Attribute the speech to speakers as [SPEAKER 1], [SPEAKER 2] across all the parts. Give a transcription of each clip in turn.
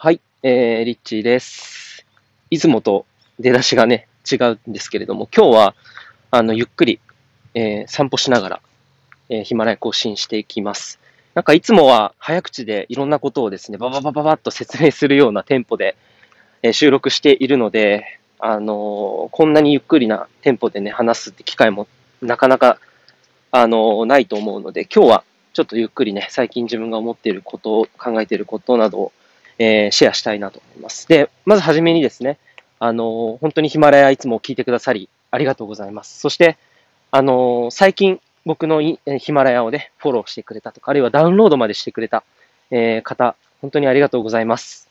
[SPEAKER 1] はい、えー、リッチーです。いつもと出だしがね、違うんですけれども、今日は、あの、ゆっくり、えー、散歩しながら、えー、ヒマラヤ更新していきます。なんかいつもは早口でいろんなことをですね、バババババッと説明するようなテンポで、えー、収録しているので、あのー、こんなにゆっくりなテンポでね、話すって機会もなかなか、あの、ないと思うので、今日はちょっとゆっくりね、最近自分が思っていることを、考えていることなどをえー、シェアしたいなと思います。で、まずはじめにですね、あのー、本当にヒマラヤいつも聞いてくださり、ありがとうございます。そして、あのー、最近僕のヒマラヤをね、フォローしてくれたとか、あるいはダウンロードまでしてくれた、え方、本当にありがとうございます。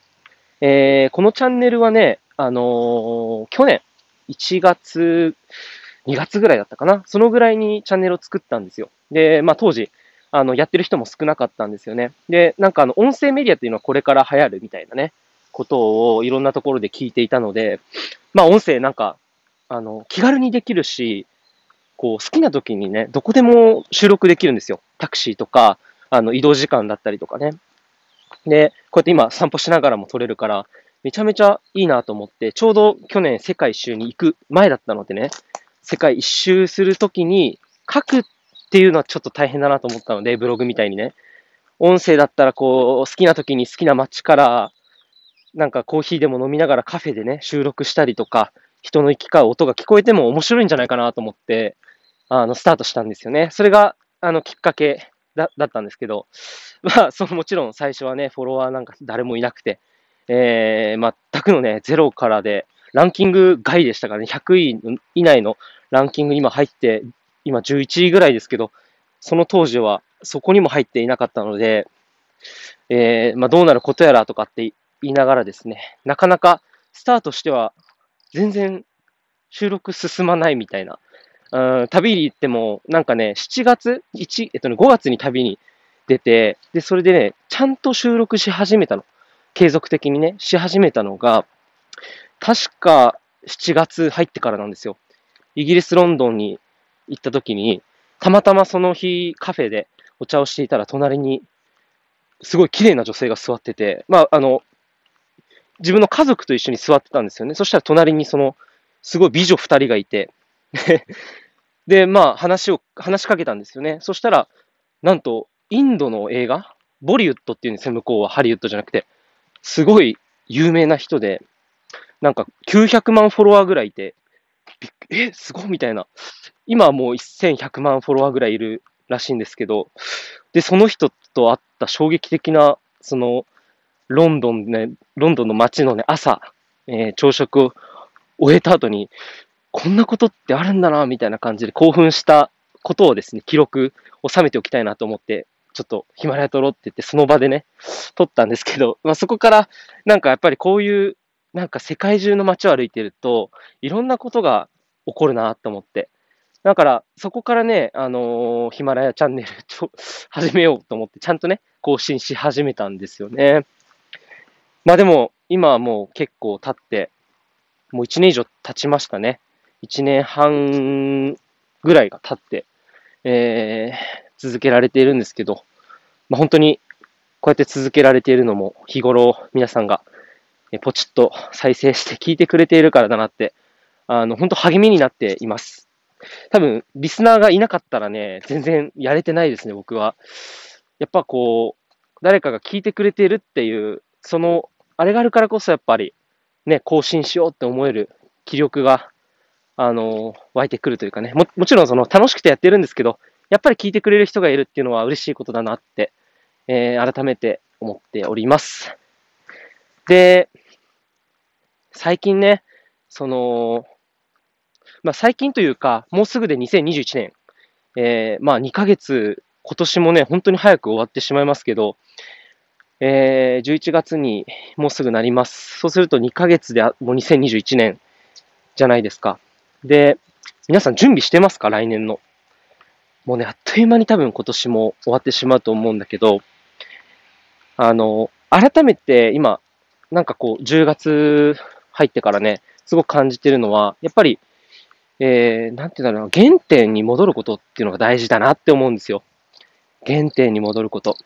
[SPEAKER 1] えこのチャンネルはね、あの去年1月、2月ぐらいだったかな。そのぐらいにチャンネルを作ったんですよ。で、まあ当時、あの、やってる人も少なかったんですよね。で、なんかあの、音声メディアっていうのはこれから流行るみたいなね、ことをいろんなところで聞いていたので、まあ音声なんか、あの、気軽にできるし、こう、好きな時にね、どこでも収録できるんですよ。タクシーとか、あの、移動時間だったりとかね。で、こうやって今散歩しながらも撮れるから、めちゃめちゃいいなと思って、ちょうど去年世界一周に行く前だったのでね、世界一周するときに書くっっていうのはちょっと大変だなと思ったので、ブログみたいにね。音声だったらこう、好きな時に好きな街から、なんかコーヒーでも飲みながらカフェでね、収録したりとか、人の行き交う音が聞こえても面白いんじゃないかなと思って、あの、スタートしたんですよね。それが、あの、きっかけだだったんですけど、まあ、そのもちろん最初はね、フォロワーなんか誰もいなくて、えー、全くのね、ゼロからで、ランキング外でしたからね、100位以内のランキング今入って今11位ぐらいですけど、その当時はそこにも入っていなかったので、えー、まあ、どうなることやらとかって言いながらですね、なかなかスタートしては全然収録進まないみたいな。うん、旅に行っても、なんかね、7月、1、えっとね、5月に旅に出て、で、それでね、ちゃんと収録し始めたの。継続的にね、し始めたのが、確か7月入ってからなんですよ。イギリス・ロンドンに行った時に、たまたまその日カフェでお茶をしていたら隣にすごい綺麗な女性が座ってて、まあ、あの、自分の家族と一緒に座ってたんですよね。そしたら隣にその、すごい美女二人がいて、で、まあ話を、話しかけたんですよね。そしたら、なんと、インドの映画ボリウッドっていうんですよ、向こうは。ハリウッドじゃなくて。すごい有名な人で、なんか900万フォロワーぐらいいて、え、すごいみたいな。今はもう1100万フォロワーぐらいいるらしいんですけど、で、その人と会った衝撃的な、その、ロンドンね、ロンドンの街のね、朝、えー、朝食を終えた後に、こんなことってあるんだな、みたいな感じで興奮したことをですね、記録、収めておきたいなと思って、ちょっとヒマラヤ撮ろうって言って、その場でね、撮ったんですけど、まあ、そこから、なんかやっぱりこういう、なんか世界中の街を歩いてると、いろんなことが起こるなと思って、だから、そこからね、あのー、ヒマラヤチャンネル を始めようと思って、ちゃんとね、更新し始めたんですよね。まあでも、今はもう結構経って、もう1年以上経ちましたね。1年半ぐらいが経って、えー、続けられているんですけど、まあ本当に、こうやって続けられているのも、日頃皆さんが、ポチッと再生して聞いてくれているからだなって、あの、本当励みになっています。多分、リスナーがいなかったらね、全然やれてないですね、僕は。やっぱこう、誰かが聞いてくれてるっていう、その、あれがあるからこそやっぱり、ね、更新しようって思える気力が、あの、湧いてくるというかね、も、もちろんその楽しくてやってるんですけど、やっぱり聞いてくれる人がいるっていうのは嬉しいことだなって、えー、改めて思っております。で、最近ね、その、まあ、最近というか、もうすぐで2021年、えー、まあ2ヶ月、今年もね、本当に早く終わってしまいますけど、えー、11月にもうすぐなります。そうすると2ヶ月でもう2021年じゃないですか。で、皆さん準備してますか？来年の。もうね、あっという間に多分今年も終わってしまうと思うんだけど、あの、改めて今、なんかこう、10月入ってからね、すごく感じてるのは、やっぱりえー、なんていうんだろう、原点に戻ることっていうのが大事だなって思うんですよ。原点に戻ること。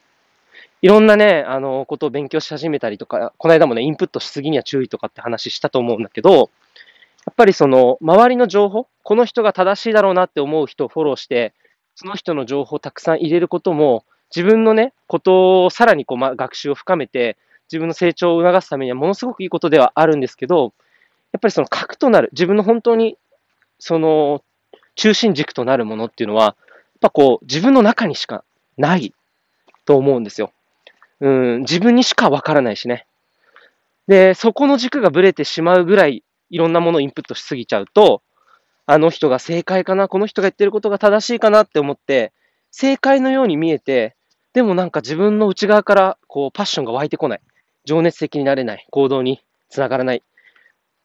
[SPEAKER 1] いろんなね、あの、ことを勉強し始めたりとか、この間もね、インプットしすぎには注意とかって話したと思うんだけど、やっぱりその、周りの情報、この人が正しいだろうなって思う人をフォローして、その人の情報をたくさん入れることも、自分のね、ことをさらにこう、ま、学習を深めて、自分の成長を促すためにはものすごくいいことではあるんですけど、やっぱりその核となる、自分の本当に、その、中心軸となるものっていうのは、やっぱこう、自分の中にしかないと思うんですよ。うん、自分にしかわからないしね。で、そこの軸がぶれてしまうぐらい、いろんなものをインプットしすぎちゃうと、あの人が正解かな、この人が言ってることが正しいかなって思って、正解のように見えて、でもなんか自分の内側からこうパッションが湧いてこない。情熱的になれない。行動につながらない。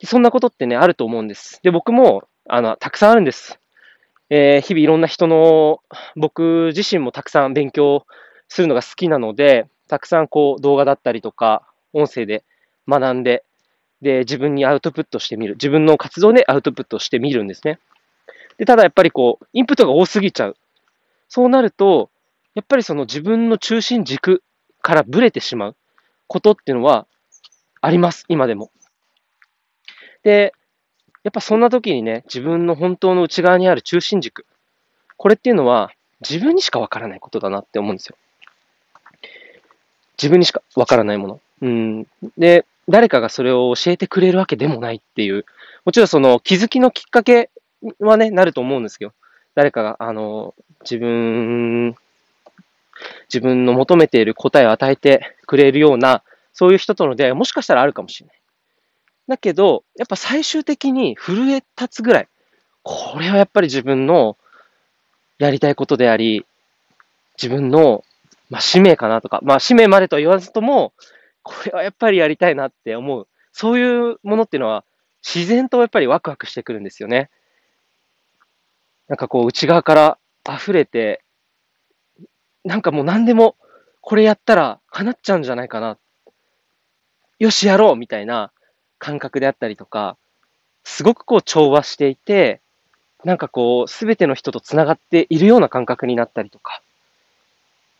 [SPEAKER 1] そんなことってね、あると思うんです。で、僕も、あの、たくさんあるんです。えー、日々いろんな人の、僕自身もたくさん勉強するのが好きなので、たくさんこう動画だったりとか、音声で学んで、で、自分にアウトプットしてみる。自分の活動でアウトプットしてみるんですね。で、ただやっぱりこう、インプットが多すぎちゃう。そうなると、やっぱりその自分の中心軸からブレてしまうことっていうのはあります、今でも。で、やっぱそんな時にね、自分の本当の内側にある中心軸。これっていうのは自分にしかわからないことだなって思うんですよ。自分にしかわからないもの。うん。で、誰かがそれを教えてくれるわけでもないっていう。もちろんその気づきのきっかけはね、なると思うんですよ。誰かが、あの、自分、自分の求めている答えを与えてくれるような、そういう人との出会いもしかしたらあるかもしれない。だけど、やっぱ最終的に震え立つぐらい、これはやっぱり自分のやりたいことであり、自分のまあ、使命かなとか、まあ、使命までとは言わずとも、これはやっぱりやりたいなって思う。そういうものっていうのは、自然とやっぱりワクワクしてくるんですよね。なんかこう、内側から溢れて、なんかもう何でも、これやったら叶っちゃうんじゃないかな。よし、やろうみたいな感覚であったりとか、すごくこう調和していて、なんかこう、すべての人と繋がっているような感覚になったりとか、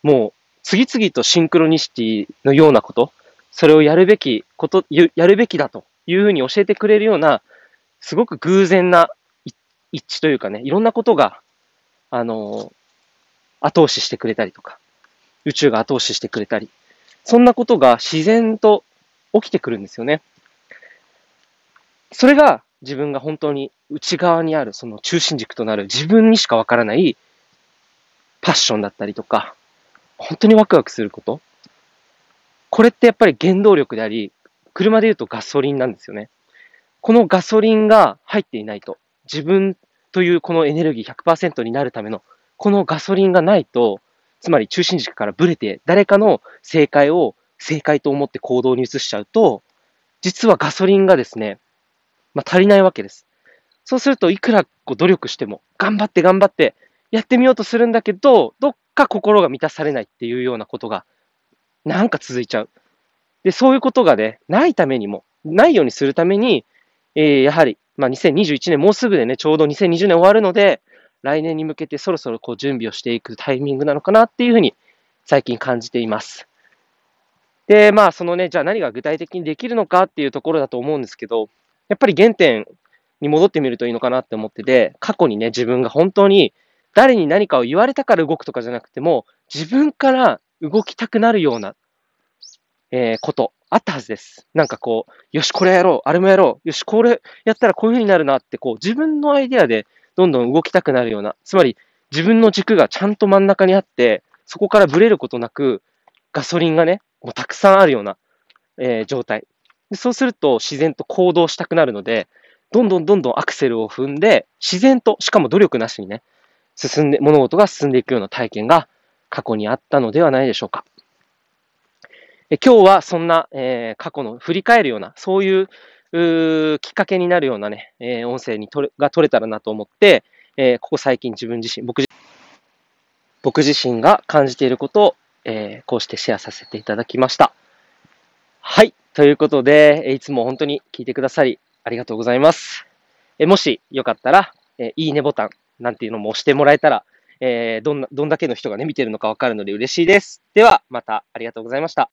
[SPEAKER 1] もう次々とシンクロニシティのようなこと、それをやるべきこと、やるべきだというふうに教えてくれるような、すごく偶然な一致というかね、いろんなことが、あの、後押ししてくれたりとか、宇宙が後押ししてくれたり、そんなことが自然と起きてくるんですよね。それが自分が本当に内側にあるその中心軸となる自分にしかわからないパッションだったりとか、本当にワクワクすること。これってやっぱり原動力であり、車で言うとガソリンなんですよね。このガソリンが入っていないと、自分というこのエネルギー100%になるための、このガソリンがないと、つまり中心軸からブレて、誰かの正解を正解と思って行動に移しちゃうと、実はガソリンがですね、まあ、足りないわけです。そうすると、いくらこう努力しても、頑張って頑張ってやってみようとするんだけど、どっか心が満たされないっていうようなことが、なんか続いちゃう。で、そういうことがね、ないためにも、ないようにするために、えー、やはり、まあ、2021年、もうすぐでね、ちょうど2020年終わるので、来年に向けてそろそろこう準備をしていくタイミングなのかなっていうふうに最近感じています。で、まあ、そのね、じゃあ何が具体的にできるのかっていうところだと思うんですけど、やっぱり原点に戻ってみるといいのかなって思ってて、過去にね、自分が本当に誰に何かを言われたから動くとかじゃなくても、自分から動きたくなるような、えー、こと、あったはずです。なんかこう、よし、これやろう、あれもやろう、よし、これやったらこういう風になるなって、こう、自分のアイデアでどんどん動きたくなるような、つまり自分の軸がちゃんと真ん中にあって、そこからブレることなく、ガソリンがね、もうたくさんあるような、えー、状態。そうすると自然と行動したくなるので、どんどんどんどんアクセルを踏んで、自然と、しかも努力なしにね、進んで、物事が進んでいくような体験が過去にあったのではないでしょうか。え今日はそんな、えー、過去の振り返るような、そういううきっかけになるようなね、えー、音声にとれが取れたらなと思って、えー、ここ最近自分自身、僕僕自身が感じていることを、えこうしてシェアさせていただきました。はい。ということで、いつも本当に聞いてくださりありがとうございます。えもしよかったら、えいいねボタン、なんていうのも押してもらえたら、えー、どんな、どんだけの人がね、見てるのかわかるので嬉しいです。では、またありがとうございました。